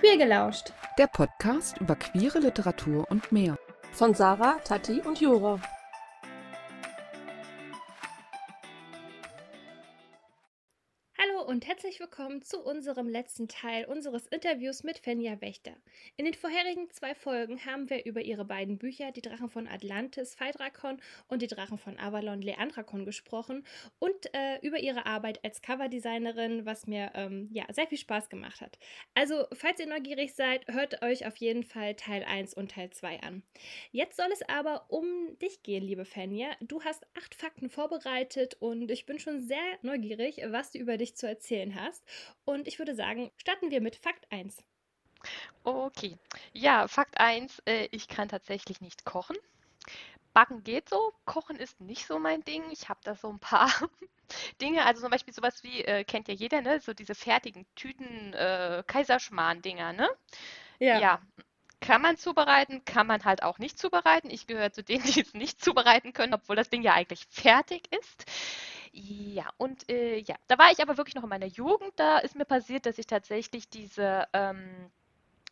Queer gelauscht. Der Podcast über queere Literatur und mehr. Von Sarah, Tati und Jura. Herzlich willkommen zu unserem letzten Teil unseres Interviews mit Fenja Wächter. In den vorherigen zwei Folgen haben wir über ihre beiden Bücher Die Drachen von Atlantis, Phaedrakon und Die Drachen von Avalon, Leandrakon gesprochen und äh, über ihre Arbeit als Coverdesignerin, was mir ähm, ja, sehr viel Spaß gemacht hat. Also, falls ihr neugierig seid, hört euch auf jeden Fall Teil 1 und Teil 2 an. Jetzt soll es aber um dich gehen, liebe Fenja. Du hast acht Fakten vorbereitet und ich bin schon sehr neugierig, was du über dich zu erzählen erzählen hast. Und ich würde sagen, starten wir mit Fakt 1. Okay. Ja, Fakt 1, äh, ich kann tatsächlich nicht kochen. Backen geht so, Kochen ist nicht so mein Ding. Ich habe da so ein paar Dinge, also zum Beispiel sowas wie, äh, kennt ja jeder, ne? So diese fertigen Tüten äh, Kaiserschmarrn-Dinger, ne? Ja. ja. Kann man zubereiten, kann man halt auch nicht zubereiten. Ich gehöre zu denen, die es nicht zubereiten können, obwohl das Ding ja eigentlich fertig ist. Ja, und äh, ja, da war ich aber wirklich noch in meiner Jugend. Da ist mir passiert, dass ich tatsächlich diese, ähm,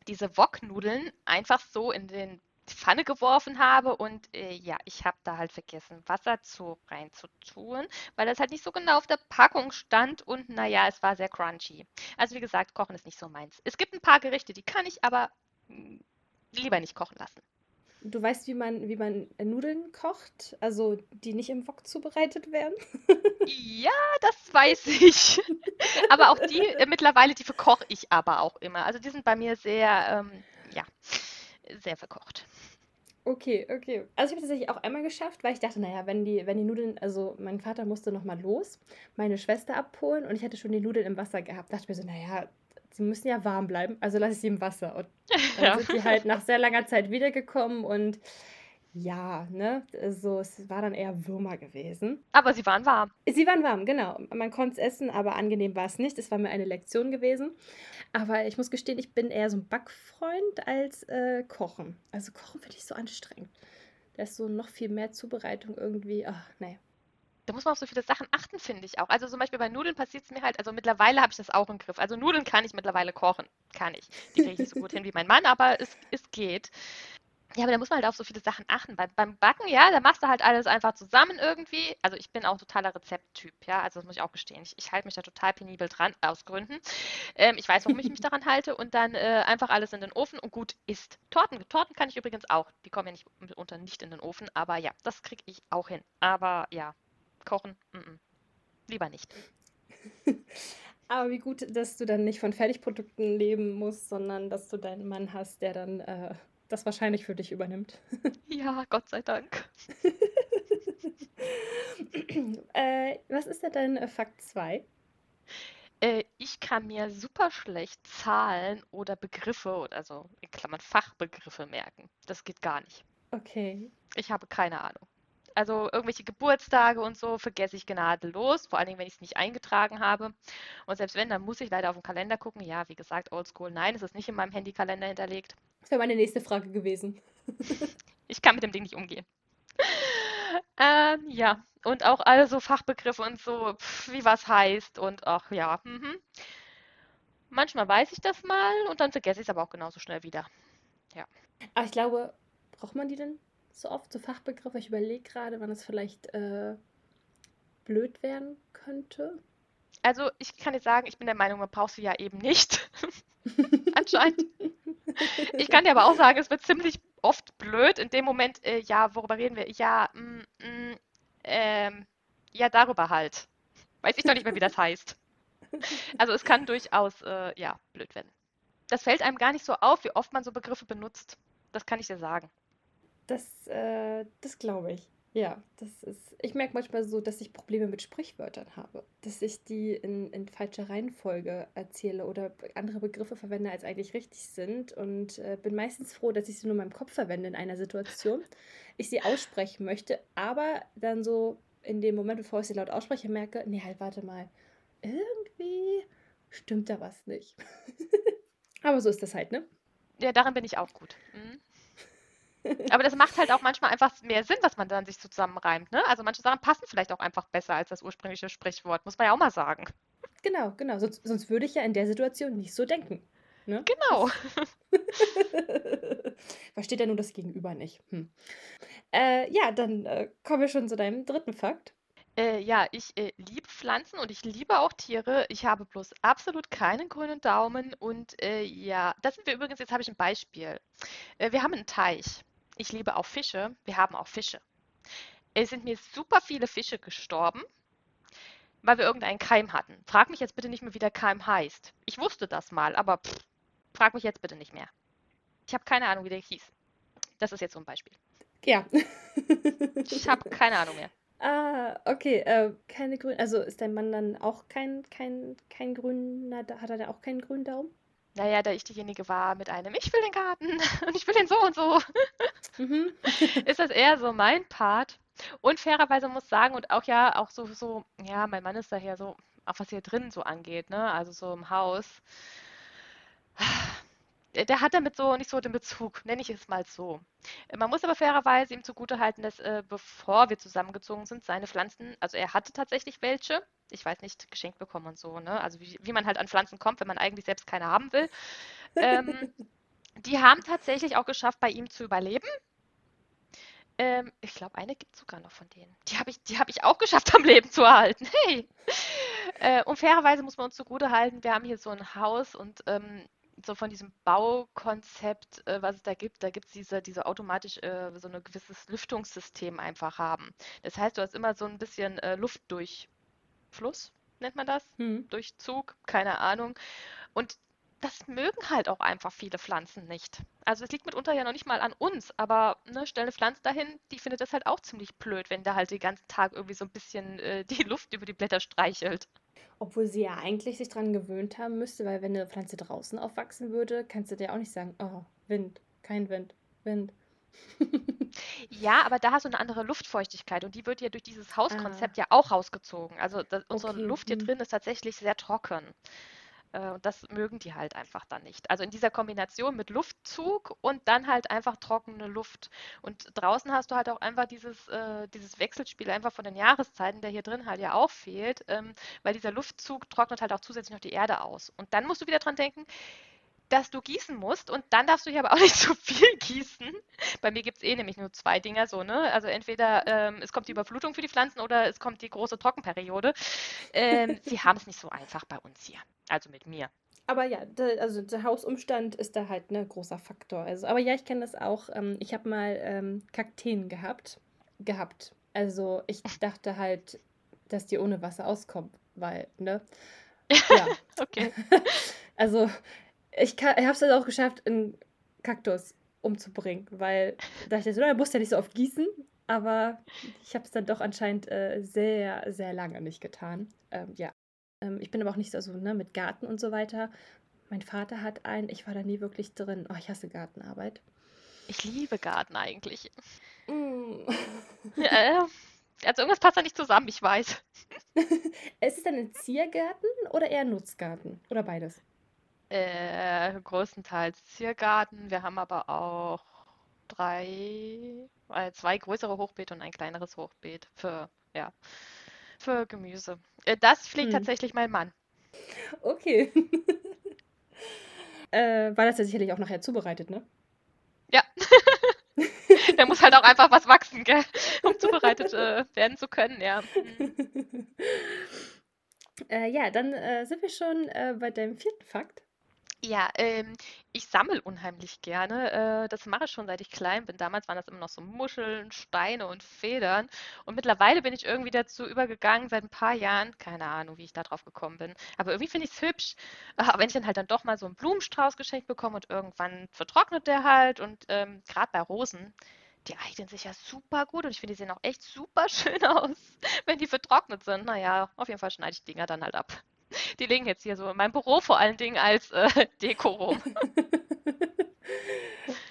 diese Woknudeln einfach so in den Pfanne geworfen habe und äh, ja, ich habe da halt vergessen, Wasser zu reinzutun, weil das halt nicht so genau auf der Packung stand und naja, es war sehr crunchy. Also wie gesagt, Kochen ist nicht so meins. Es gibt ein paar Gerichte, die kann ich aber mh, hm, lieber nicht kochen lassen. Du weißt, wie man, wie man Nudeln kocht, also die nicht im Wok zubereitet werden? ja, das weiß ich. aber auch die äh, mittlerweile, die verkoche ich aber auch immer. Also die sind bei mir sehr, ähm, ja, sehr verkocht. Okay, okay. Also ich habe tatsächlich auch einmal geschafft, weil ich dachte, naja, wenn die, wenn die Nudeln, also mein Vater musste nochmal los, meine Schwester abholen und ich hatte schon die Nudeln im Wasser gehabt. Dachte ich mir so, naja, sie müssen ja warm bleiben, also lasse ich sie im Wasser. Und dann ja. sind die halt nach sehr langer Zeit wiedergekommen und ja, ne, so, es war dann eher Würmer gewesen. Aber sie waren warm. Sie waren warm, genau. Man konnte es essen, aber angenehm war es nicht. Es war mir eine Lektion gewesen. Aber ich muss gestehen, ich bin eher so ein Backfreund als äh, Kochen. Also Kochen finde ich so anstrengend. Da ist so noch viel mehr Zubereitung irgendwie. Ach, nee da muss man auf so viele Sachen achten, finde ich auch. Also zum Beispiel bei Nudeln passiert es mir halt, also mittlerweile habe ich das auch im Griff. Also Nudeln kann ich mittlerweile kochen. Kann ich. Die kriege ich nicht so gut hin wie mein Mann, aber es, es geht. Ja, aber da muss man halt auf so viele Sachen achten. Bei, beim Backen, ja, da machst du halt alles einfach zusammen irgendwie. Also ich bin auch totaler Rezepttyp, ja, also das muss ich auch gestehen. Ich, ich halte mich da total penibel dran, aus Gründen. Ähm, ich weiß, warum ich mich daran halte und dann äh, einfach alles in den Ofen und gut ist. Torten, Torten kann ich übrigens auch. Die kommen ja nicht mitunter nicht in den Ofen, aber ja, das kriege ich auch hin. Aber ja, kochen, mm -mm. lieber nicht. Aber wie gut, dass du dann nicht von Fertigprodukten leben musst, sondern dass du deinen Mann hast, der dann äh, das wahrscheinlich für dich übernimmt. Ja, Gott sei Dank. äh, was ist denn dein äh, Fakt 2? Äh, ich kann mir super schlecht Zahlen oder Begriffe, oder also in Klammern Fachbegriffe merken. Das geht gar nicht. Okay. Ich habe keine Ahnung. Also irgendwelche Geburtstage und so vergesse ich gnadenlos, vor allen Dingen, wenn ich es nicht eingetragen habe. Und selbst wenn, dann muss ich leider auf den Kalender gucken. Ja, wie gesagt, oldschool, nein, es ist nicht in meinem Handykalender hinterlegt. Das wäre meine nächste Frage gewesen. ich kann mit dem Ding nicht umgehen. Ähm, ja, und auch alle so Fachbegriffe und so, pf, wie was heißt und ach ja. Mhm. Manchmal weiß ich das mal und dann vergesse ich es aber auch genauso schnell wieder. Ja. Aber ich glaube, braucht man die denn so oft, so Fachbegriffe. Ich überlege gerade, wann es vielleicht äh, blöd werden könnte. Also ich kann dir sagen, ich bin der Meinung, man braucht sie ja eben nicht. Anscheinend. Ich kann dir aber auch sagen, es wird ziemlich oft blöd in dem Moment, äh, ja, worüber reden wir? Ja, mm, mm, ähm, ja, darüber halt. Weiß ich doch nicht mehr, wie das heißt. Also es kann durchaus, äh, ja, blöd werden. Das fällt einem gar nicht so auf, wie oft man so Begriffe benutzt. Das kann ich dir sagen. Das, äh, das glaube ich. Ja, das ist. Ich merke manchmal so, dass ich Probleme mit Sprichwörtern habe. Dass ich die in, in falscher Reihenfolge erzähle oder andere Begriffe verwende, als eigentlich richtig sind. Und äh, bin meistens froh, dass ich sie nur in meinem Kopf verwende in einer Situation. Ich sie aussprechen möchte, aber dann so in dem Moment, bevor ich sie laut ausspreche, merke, nee, halt, warte mal. Irgendwie stimmt da was nicht. aber so ist das halt, ne? Ja, darin bin ich auch gut. Mhm. Aber das macht halt auch manchmal einfach mehr Sinn, was man dann sich so zusammenreimt. Ne? Also manche Sachen passen vielleicht auch einfach besser als das ursprüngliche Sprichwort, muss man ja auch mal sagen. Genau, genau. Sonst, sonst würde ich ja in der Situation nicht so denken. Ne? Genau. Versteht ja nur das Gegenüber nicht. Hm. Äh, ja, dann äh, kommen wir schon zu deinem dritten Fakt. Äh, ja, ich äh, liebe Pflanzen und ich liebe auch Tiere. Ich habe bloß absolut keinen grünen Daumen. Und äh, ja, das sind wir übrigens, jetzt habe ich ein Beispiel. Äh, wir haben einen Teich. Ich liebe auch Fische. Wir haben auch Fische. Es sind mir super viele Fische gestorben, weil wir irgendeinen Keim hatten. Frag mich jetzt bitte nicht mehr, wie der Keim heißt. Ich wusste das mal, aber pff, frag mich jetzt bitte nicht mehr. Ich habe keine Ahnung, wie der hieß. Das ist jetzt so ein Beispiel. Ja. Ich habe keine Ahnung mehr. Ah, okay. Äh, keine grünen. Also ist dein Mann dann auch kein, kein, kein grüner. Hat er da auch keinen grünen Daumen? Naja, da ich diejenige war mit einem, ich will den Garten und ich will den so und so, Mhm. ist das eher so mein Part. Und fairerweise muss sagen, und auch ja, auch so, so, ja, mein Mann ist daher so, auch was hier drin so angeht, ne, also so im Haus, der der hat damit so nicht so den Bezug, nenne ich es mal so. Äh, Man muss aber fairerweise ihm zugutehalten, dass äh, bevor wir zusammengezogen sind, seine Pflanzen, also er hatte tatsächlich welche, ich weiß nicht, geschenkt bekommen und so, ne? Also wie, wie man halt an Pflanzen kommt, wenn man eigentlich selbst keine haben will. Ähm, die haben tatsächlich auch geschafft, bei ihm zu überleben. Ähm, ich glaube, eine gibt es sogar noch von denen. Die habe ich, die habe ich auch geschafft, am Leben zu erhalten. Hey! Äh, und fairerweise muss man uns zugutehalten, wir haben hier so ein Haus und ähm, so von diesem Baukonzept, äh, was es da gibt, da gibt es diese, diese automatisch äh, so ein gewisses Lüftungssystem einfach haben. Das heißt, du hast immer so ein bisschen äh, Luftdurchfluss, nennt man das? Hm. Durchzug, keine Ahnung. Und das mögen halt auch einfach viele Pflanzen nicht. Also es liegt mitunter ja noch nicht mal an uns, aber ne, stell eine Pflanze dahin, die findet das halt auch ziemlich blöd, wenn da halt den ganzen Tag irgendwie so ein bisschen äh, die Luft über die Blätter streichelt. Obwohl sie ja eigentlich sich dran gewöhnt haben müsste, weil wenn eine Pflanze draußen aufwachsen würde, kannst du dir auch nicht sagen, oh, Wind, kein Wind, Wind. Ja, aber da hast du eine andere Luftfeuchtigkeit und die wird ja durch dieses Ah, Hauskonzept ja auch rausgezogen. Also das, unsere okay. Luft hier Hm. drin ist tatsächlich sehr trocken. Äh, Und das mögen die halt einfach dann nicht. Also in dieser Kombination mit Luftzug und dann halt einfach trockene Luft. Und draußen hast du halt auch einfach dieses, äh, dieses Wechselspiel einfach von den Jahreszeiten, der hier drin halt ja auch fehlt, ähm, weil dieser Luftzug trocknet halt auch zusätzlich noch die Erde aus. Und dann musst du wieder dran denken, dass du gießen musst und dann darfst du hier aber auch nicht zu viel gießen. Bei mir gibt es eh nämlich nur zwei Dinger so, ne? Also entweder ähm, es kommt die Überflutung für die Pflanzen oder es kommt die große Trockenperiode. Ähm, sie haben es nicht so einfach bei uns hier. Also mit mir. Aber ja, da, also der Hausumstand ist da halt ein großer Faktor. Also, aber ja, ich kenne das auch. Ähm, ich habe mal ähm, Kakteen gehabt. Gehabt. Also ich dachte halt, dass die ohne Wasser auskommen, weil, ne? Ja. Okay. Also ich, kann- ich habe es dann auch geschafft, einen Kaktus umzubringen, weil da dachte ich so, na, du musst ja nicht so oft gießen. Aber ich habe es dann doch anscheinend äh, sehr, sehr lange nicht getan. Ähm, ja. Ähm, ich bin aber auch nicht so, also, ne, mit Garten und so weiter. Mein Vater hat einen, ich war da nie wirklich drin. Oh, ich hasse Gartenarbeit. Ich liebe Garten eigentlich. Mm. Ja, also irgendwas passt da nicht zusammen, ich weiß. Ist es denn ein Ziergarten oder eher ein Nutzgarten? Oder beides? Äh, größtenteils Ziergarten. Wir haben aber auch drei, äh, zwei größere Hochbeete und ein kleineres Hochbeet für, ja, für Gemüse. Äh, das pflegt Hm. tatsächlich mein Mann. Okay. äh, war das ja sicherlich auch nachher zubereitet, ne? Ja. Da muss halt auch einfach was wachsen, gell? Um zubereitet äh, werden zu können, ja. Mhm. äh, ja, dann äh, sind wir schon äh, bei deinem vierten Fakt. Ja, ähm, ich sammle unheimlich gerne. Äh, das mache ich schon seit ich klein bin. Damals waren das immer noch so Muscheln, Steine und Federn. Und mittlerweile bin ich irgendwie dazu übergegangen, seit ein paar Jahren, keine Ahnung, wie ich da drauf gekommen bin. Aber irgendwie finde ich es hübsch. Aber wenn ich dann halt dann doch mal so einen Blumenstrauß geschenkt bekomme und irgendwann vertrocknet der halt. Und ähm, gerade bei Rosen, die eignen sich ja super gut und ich finde, die sehen auch echt super schön aus, wenn die vertrocknet sind. Naja, auf jeden Fall schneide ich die Dinger dann halt ab. Die liegen jetzt hier so in meinem Büro vor allen Dingen als äh, Deko rum.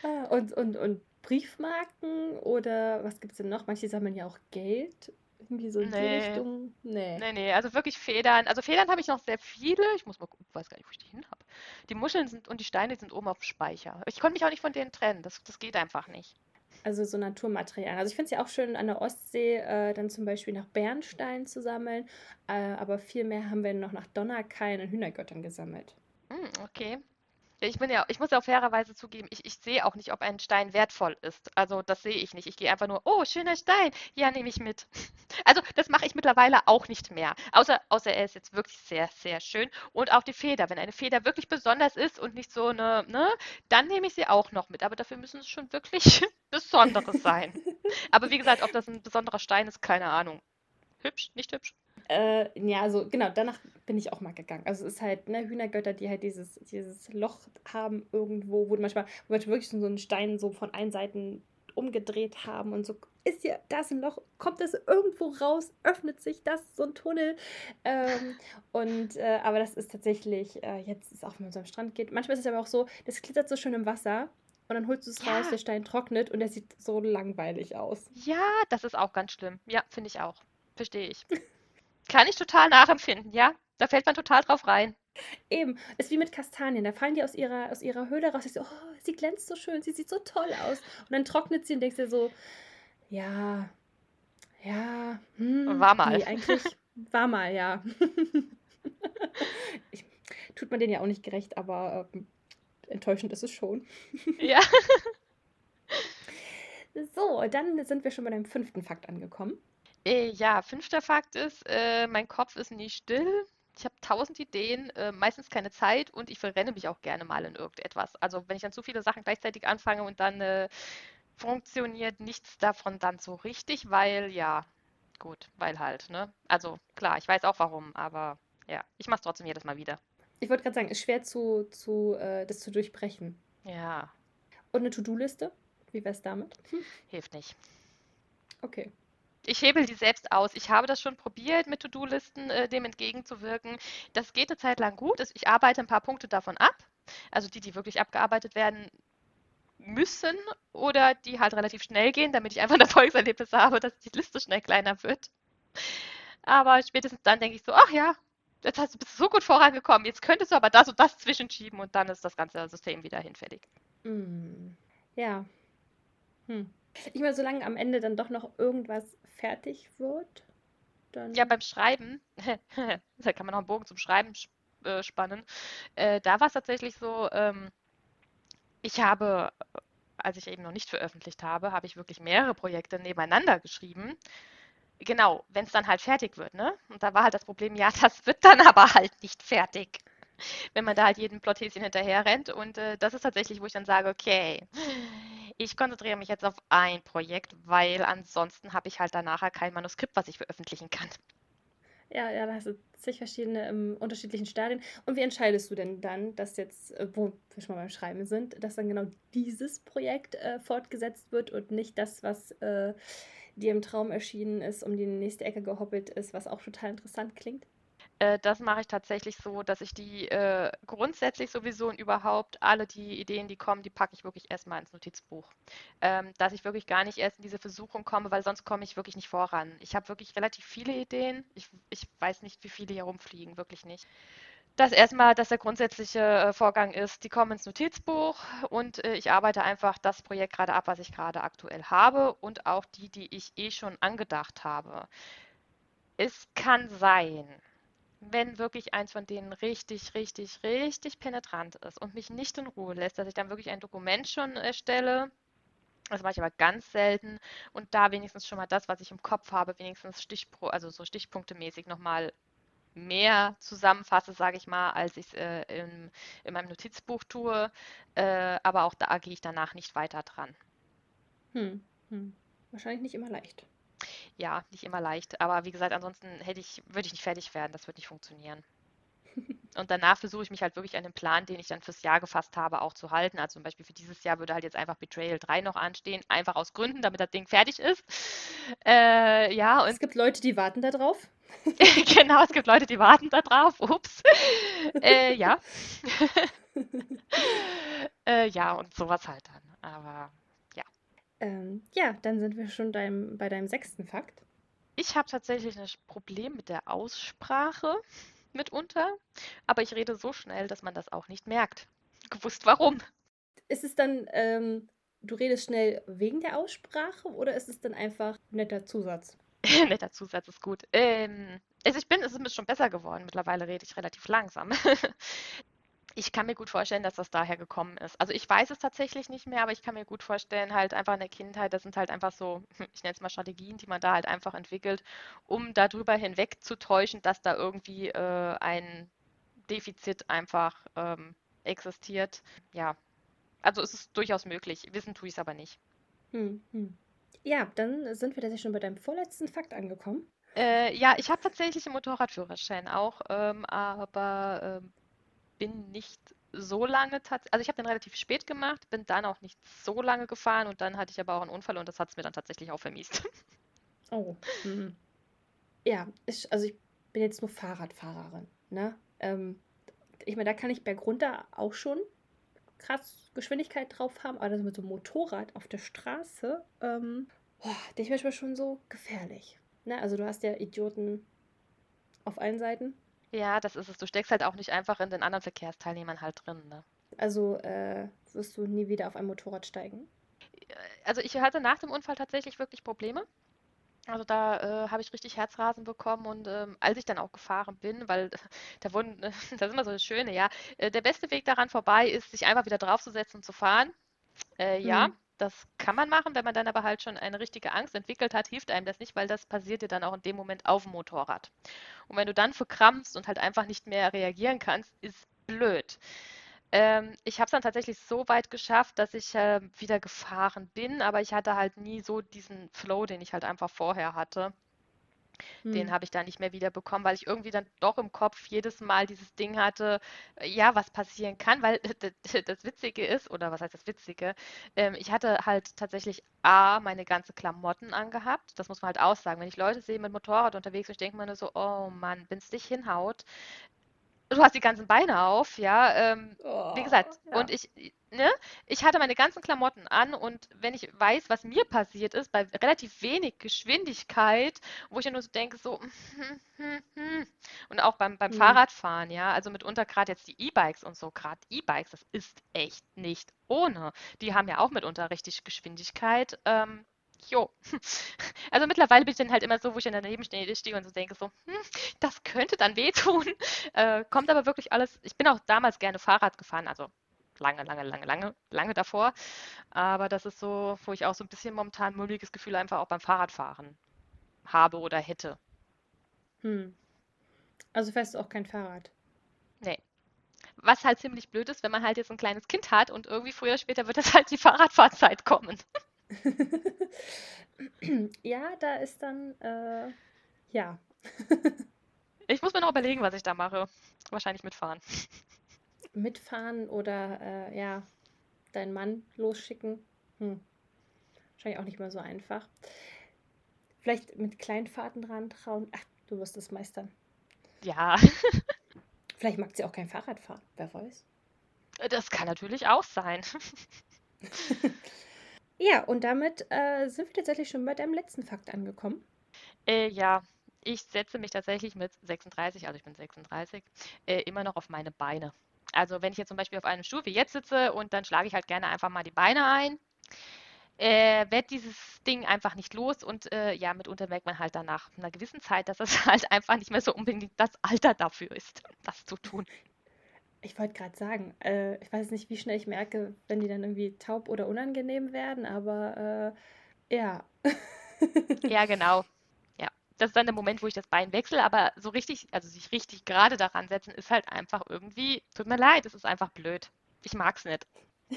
Ah, und, und, und Briefmarken oder was gibt es denn noch? Manche sammeln ja auch Geld. Irgendwie so in die Nee, Richtung. Nee. nee, nee, also wirklich Federn. Also Federn habe ich noch sehr viele. Ich muss mal gucken, ich weiß gar nicht, wo ich die hin habe. Die Muscheln sind und die Steine sind oben auf dem Speicher. Ich konnte mich auch nicht von denen trennen. Das, das geht einfach nicht. Also so Naturmaterialien. Also ich finde es ja auch schön, an der Ostsee äh, dann zum Beispiel nach Bernstein zu sammeln. Äh, aber viel mehr haben wir noch nach Donnerkeil und Hühnergöttern gesammelt. Hm, okay. Ich bin ja, ich muss ja auch fairerweise zugeben, ich, ich sehe auch nicht, ob ein Stein wertvoll ist. Also das sehe ich nicht. Ich gehe einfach nur, oh, schöner Stein, ja, nehme ich mit. Also das mache ich mittlerweile auch nicht mehr. Außer, außer er ist jetzt wirklich sehr, sehr schön. Und auch die Feder. Wenn eine Feder wirklich besonders ist und nicht so eine, ne, dann nehme ich sie auch noch mit. Aber dafür müssen es schon wirklich Besonderes sein. Aber wie gesagt, ob das ein besonderer Stein ist, keine Ahnung. Hübsch, nicht hübsch? Äh, ja, also genau, danach bin ich auch mal gegangen. Also es ist halt, ne, Hühnergötter, die halt dieses, dieses Loch haben irgendwo, wo manchmal, wo manchmal wirklich so einen Stein so von allen Seiten umgedreht haben und so, ist hier, da ist ein Loch, kommt das irgendwo raus, öffnet sich das, so ein Tunnel. Ähm, und, äh, aber das ist tatsächlich, äh, jetzt ist auch, wenn man so am Strand geht, manchmal ist es aber auch so, das glitzert so schön im Wasser und dann holst du es Ja. raus, der Stein trocknet und der sieht so langweilig aus. Ja, das ist auch ganz schlimm. Ja, finde ich auch. Verstehe ich. Kann ich total nachempfinden, ja? Da fällt man total drauf rein. Eben, ist wie mit Kastanien. Da fallen die aus ihrer, aus ihrer Höhle raus. Ich so, oh, sie glänzt so schön, sie sieht so toll aus. Und dann trocknet sie und denkst dir so, ja, ja, hm, War mal. Nee, eigentlich war mal, ja. ich, tut man denen ja auch nicht gerecht, aber ähm, enttäuschend ist es schon. Ja. So, dann sind wir schon bei deinem fünften Fakt angekommen. Äh, ja, fünfter Fakt ist, äh, mein Kopf ist nie still. Ich habe tausend Ideen, äh, meistens keine Zeit und ich verrenne mich auch gerne mal in irgendetwas. Also wenn ich dann zu viele Sachen gleichzeitig anfange und dann äh, funktioniert nichts davon dann so richtig, weil ja, gut, weil halt, ne? Also klar, ich weiß auch warum, aber ja, ich mache es trotzdem jedes Mal wieder. Ich wollte gerade sagen, ist schwer zu, zu äh, das zu durchbrechen. Ja, Und eine To-Do-Liste? Wie wär's damit? hilft nicht. Okay. Ich hebel die selbst aus. Ich habe das schon probiert, mit To-Do-Listen äh, dem entgegenzuwirken. Das geht eine Zeit lang gut. Ich arbeite ein paar Punkte davon ab. Also die, die wirklich abgearbeitet werden müssen oder die halt relativ schnell gehen, damit ich einfach ein Erfolgserlebnis habe, dass die Liste schnell kleiner wird. Aber spätestens dann denke ich so, ach ja, jetzt hast du bist du so gut vorangekommen, jetzt könntest du aber das und das zwischenschieben und dann ist das ganze System wieder hinfällig. Mm, ja. Hm. Ich meine, solange am Ende dann doch noch irgendwas fertig wird, dann. Ja, beim Schreiben, da kann man noch einen Bogen zum Schreiben äh, spannen. Äh, da war es tatsächlich so, ähm, ich habe, äh, als ich eben noch nicht veröffentlicht habe, habe ich wirklich mehrere Projekte nebeneinander geschrieben. Genau, wenn es dann halt fertig wird, ne? Und da war halt das Problem, ja, das wird dann aber halt nicht fertig. Wenn man da halt jedem Plotthäschen hinterher rennt. Und äh, das ist tatsächlich, wo ich dann sage, okay, ich konzentriere mich jetzt auf ein Projekt, weil ansonsten habe ich halt danach kein Manuskript, was ich veröffentlichen kann. Ja, ja, da hast du zig verschiedene ähm, unterschiedlichen Stadien. Und wie entscheidest du denn dann, dass jetzt, äh, wo wir schon mal beim Schreiben sind, dass dann genau dieses Projekt äh, fortgesetzt wird und nicht das, was äh, dir im Traum erschienen ist, um die nächste Ecke gehoppelt ist, was auch total interessant klingt? Äh, das mache ich tatsächlich so, dass ich die äh, grundsätzlich sowieso und überhaupt alle die Ideen, die kommen, die packe ich wirklich erstmal ins Notizbuch. Ähm, dass ich wirklich gar nicht erst in diese Versuchung komme, weil sonst komme ich wirklich nicht voran. Ich habe wirklich relativ viele Ideen. Ich, ich weiß nicht, wie viele hier rumfliegen, wirklich nicht. Das erstmal, dass der grundsätzliche äh, Vorgang ist, die kommen ins Notizbuch und äh, ich arbeite einfach das Projekt gerade ab, was ich gerade aktuell habe und auch die, die ich eh schon angedacht habe. Es kann sein, wenn wirklich eins von denen richtig, richtig, richtig penetrant ist und mich nicht in Ruhe lässt, dass ich dann wirklich ein Dokument schon erstelle. Das mache ich aber ganz selten und da wenigstens schon mal das, was ich im Kopf habe, wenigstens Stichpro, also so stichpunktemäßig nochmal mehr zusammenfasse, sage ich mal, als ich es äh, in, in meinem Notizbuch tue. Äh, aber auch da gehe ich danach nicht weiter dran. Hm, hm. Wahrscheinlich nicht immer leicht. Ja, nicht immer leicht, aber wie gesagt, ansonsten hätte ich, würde ich nicht fertig werden, das wird nicht funktionieren. Und danach versuche ich mich halt wirklich an den Plan, den ich dann fürs Jahr gefasst habe, auch zu halten. Also zum Beispiel für dieses Jahr würde halt jetzt einfach Betrayal 3 noch anstehen, einfach aus Gründen, damit das Ding fertig ist. Äh, ja, Es und gibt Leute, die warten da drauf. genau, es gibt Leute, die warten da drauf. Ups. Äh, ja. Äh, ja, und sowas halt dann. Aber ja. Ähm, ja, dann sind wir schon deinem, bei deinem sechsten Fakt. Ich habe tatsächlich ein Problem mit der Aussprache mitunter, aber ich rede so schnell, dass man das auch nicht merkt. Gewusst warum. Ist es dann, ähm, du redest schnell wegen der Aussprache oder ist es dann einfach ein netter Zusatz? Netter Zusatz ist gut. Ähm, also ich bin, es ist schon besser geworden. Mittlerweile rede ich relativ langsam. Ich kann mir gut vorstellen, dass das daher gekommen ist. Also ich weiß es tatsächlich nicht mehr, aber ich kann mir gut vorstellen, halt einfach in der Kindheit, das sind halt einfach so, ich nenne es mal Strategien, die man da halt einfach entwickelt, um darüber hinweg zu täuschen, dass da irgendwie äh, ein Defizit einfach ähm, existiert. Ja, also es ist durchaus möglich. Wissen tue ich es aber nicht. Hm, hm. Ja, dann sind wir tatsächlich schon bei deinem vorletzten Fakt angekommen. Äh, ja, ich habe tatsächlich einen Motorradführerschein auch, ähm, aber ähm, bin nicht so lange tatsächlich, also ich habe den relativ spät gemacht, bin dann auch nicht so lange gefahren und dann hatte ich aber auch einen Unfall und das hat es mir dann tatsächlich auch vermiest. Oh. Mhm. Ja, ich, also ich bin jetzt nur Fahrradfahrerin, ne? Ähm, ich meine, da kann ich bergunter auch schon krass Geschwindigkeit drauf haben, aber das mit so einem Motorrad auf der Straße, ähm, boah, ich mir schon so gefährlich. Ne? Also du hast ja Idioten auf allen Seiten. Ja, das ist es. Du steckst halt auch nicht einfach in den anderen Verkehrsteilnehmern halt drin, ne? Also äh, wirst du nie wieder auf ein Motorrad steigen? Also ich hatte nach dem Unfall tatsächlich wirklich Probleme. Also da äh, habe ich richtig Herzrasen bekommen und ähm, als ich dann auch gefahren bin, weil da wurden, das ist immer so das Schöne, ja, äh, der beste Weg daran vorbei ist, sich einfach wieder draufzusetzen und zu fahren. Äh, ja, Hm. das kann man machen, wenn man dann aber halt schon eine richtige Angst entwickelt hat, hilft einem das nicht, weil das passiert dir dann auch in dem Moment auf dem Motorrad. Und wenn du dann verkrampfst und halt einfach nicht mehr reagieren kannst, ist blöd. Ähm, ich habe es dann tatsächlich so weit geschafft, dass ich äh, wieder gefahren bin, aber ich hatte halt nie so diesen Flow, den ich halt einfach vorher hatte. Den Hm. habe ich dann nicht mehr wiederbekommen, weil ich irgendwie dann doch im Kopf jedes Mal dieses Ding hatte, äh, ja, was passieren kann, weil das Witzige ist, oder was heißt das Witzige, ähm, ich hatte halt tatsächlich A, meine ganze Klamotten angehabt, das muss man halt auch sagen. Wenn ich Leute sehe mit Motorrad unterwegs, ich denke mir nur so, oh Mann, wenn es dich hinhaut, du hast die ganzen Beine auf, ja. Ähm, wie Oh, gesagt, und ja. ich, ne, ich hatte meine ganzen Klamotten an und wenn ich weiß, was mir passiert ist, bei relativ wenig Geschwindigkeit, wo ich ja nur so denke, so, und auch beim, beim Hm. Fahrradfahren, ja, also mitunter gerade jetzt die E-Bikes und so, gerade E-Bikes, das ist echt nicht ohne. Die haben ja auch mitunter richtig Geschwindigkeit. Ähm, jo. Also mittlerweile bin ich dann halt immer so, wo ich dann daneben stehe, stehe und so denke, so, hm, das könnte dann wehtun. Äh, kommt aber wirklich alles. Ich bin auch damals gerne Fahrrad gefahren, also lange, lange, lange, lange, lange davor. Aber das ist so, wo ich auch so ein bisschen momentan ein mulmiges Gefühl einfach auch beim Fahrradfahren habe oder hätte. Hm. Also fährst du auch kein Fahrrad. Nee. Was halt ziemlich blöd ist, wenn man halt jetzt ein kleines Kind hat und irgendwie früher oder später wird das halt die Fahrradfahrzeit kommen. Ja, da ist dann, äh, ja. Ich muss mir noch überlegen, was ich da mache. Wahrscheinlich mitfahren. Mitfahren oder, äh, ja, deinen Mann losschicken. Hm. Wahrscheinlich auch nicht mehr so einfach. Vielleicht mit kleinen Fahrten dran trauen. Ach, du wirst es meistern. Ja, Vielleicht mag sie auch kein Fahrrad fahren. Wer weiß. das kann natürlich auch sein. Ja, und damit äh, sind wir tatsächlich schon bei deinem letzten Fakt angekommen. Äh, ja, ich setze mich tatsächlich mit 36, also ich bin 36, äh, immer noch auf meine Beine. Also wenn ich jetzt zum Beispiel auf einem Stuhl wie jetzt sitze und dann schlage ich halt gerne einfach mal die Beine ein, äh, wird dieses Ding einfach nicht los und äh, ja, mitunter merkt man halt dann nach einer gewissen Zeit, dass es halt einfach nicht mehr so unbedingt das Alter dafür ist, das zu tun. Ich wollte gerade sagen, äh, ich weiß nicht, wie schnell ich merke, wenn die dann irgendwie taub oder unangenehm werden, aber äh, ja. Ja, genau. Ja, das ist dann der Moment, wo ich das Bein wechsle, aber so richtig, also sich richtig gerade daran setzen, ist halt einfach irgendwie, tut mir leid, es ist einfach blöd. Ich mag's nicht.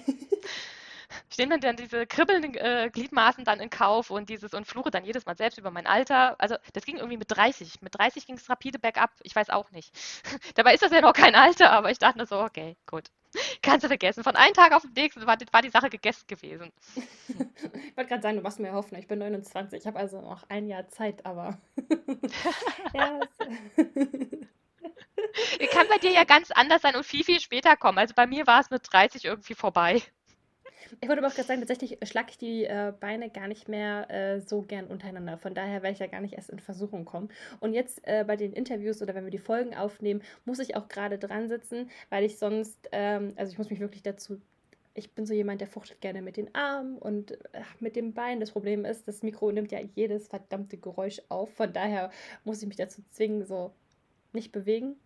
Ich nehme dann diese kribbelnden äh, Gliedmaßen dann in Kauf und dieses und fluche dann jedes Mal selbst über mein Alter. Also das ging irgendwie mit 30. Mit 30 ging es rapide bergab. Ich weiß auch nicht. Dabei ist das ja noch kein Alter, aber ich dachte nur so, okay, gut. Kannst du vergessen. Von einem Tag auf den nächsten war, die- war die Sache gegessen gewesen. Ich wollte gerade sagen, du machst mir Hoffnung. Ich bin 29. Ich habe also noch ein Jahr Zeit, aber. ja, Kann bei dir ja ganz anders sein und viel, viel später kommen. Also bei mir war es mit 30 irgendwie vorbei. Ich wollte aber auch gerade sagen, tatsächlich schlage ich die äh, Beine gar nicht mehr äh, so gern untereinander. Von daher werde ich ja gar nicht erst in Versuchung kommen. Und jetzt äh, bei den Interviews oder wenn wir die Folgen aufnehmen, muss ich auch gerade dran sitzen, weil ich sonst, ähm, also ich muss mich wirklich dazu. Ich bin so jemand, der fuchtelt gerne mit den Armen und äh, mit dem Bein. Das Problem ist, das Mikro nimmt ja jedes verdammte Geräusch auf. Von daher muss ich mich dazu zwingen, so nicht bewegen.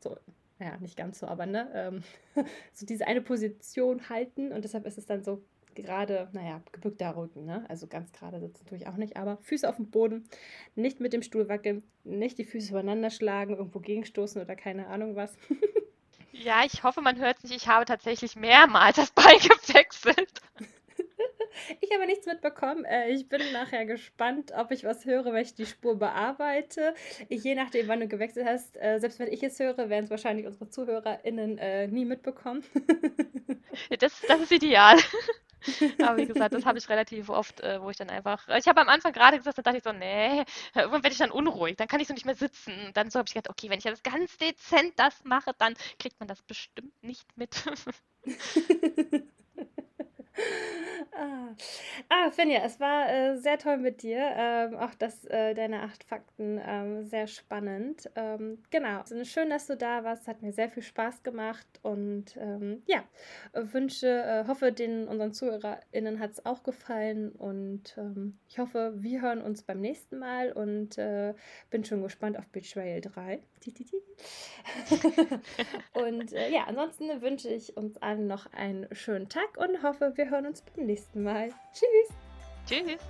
So, naja, nicht ganz so, aber ne, ähm, so diese eine Position halten und deshalb ist es dann so gerade, naja, gebückter Rücken, ne? Also ganz gerade sitzen tue ich auch nicht, aber Füße auf dem Boden, nicht mit dem Stuhl wackeln, nicht die Füße übereinander schlagen, irgendwo gegenstoßen oder keine Ahnung was. Ja, ich hoffe, man hört es nicht. Ich habe tatsächlich mehrmals das Bein gewechselt. Ich habe nichts mitbekommen. Äh, ich bin nachher gespannt, ob ich was höre, wenn ich die Spur bearbeite. Je nachdem, wann du gewechselt hast, äh, selbst wenn ich es höre, werden es wahrscheinlich unsere ZuhörerInnen äh, nie mitbekommen. Das, das ist ideal. Aber wie gesagt, das habe ich relativ oft, wo ich dann einfach. Ich habe am Anfang gerade gesagt, da dachte ich so, nee, irgendwann werde ich dann unruhig, dann kann ich so nicht mehr sitzen. Dann so habe ich gedacht, okay, wenn ich das ganz dezent das mache, dann kriegt man das bestimmt nicht mit. Ah. ah, Finja, es war äh, sehr toll mit dir. Ähm, auch das, äh, deine acht Fakten, ähm, sehr spannend. Ähm, genau, also schön, dass du da warst. Hat mir sehr viel Spaß gemacht und ähm, ja, wünsche, äh, hoffe, den unseren ZuhörerInnen hat es auch gefallen und ähm, ich hoffe, wir hören uns beim nächsten Mal und äh, bin schon gespannt auf Betrayal 3. und äh, ja, ansonsten wünsche ich uns allen noch einen schönen Tag und hoffe, wir hören uns beim nächsten Mal. Tschüss. Tschüss.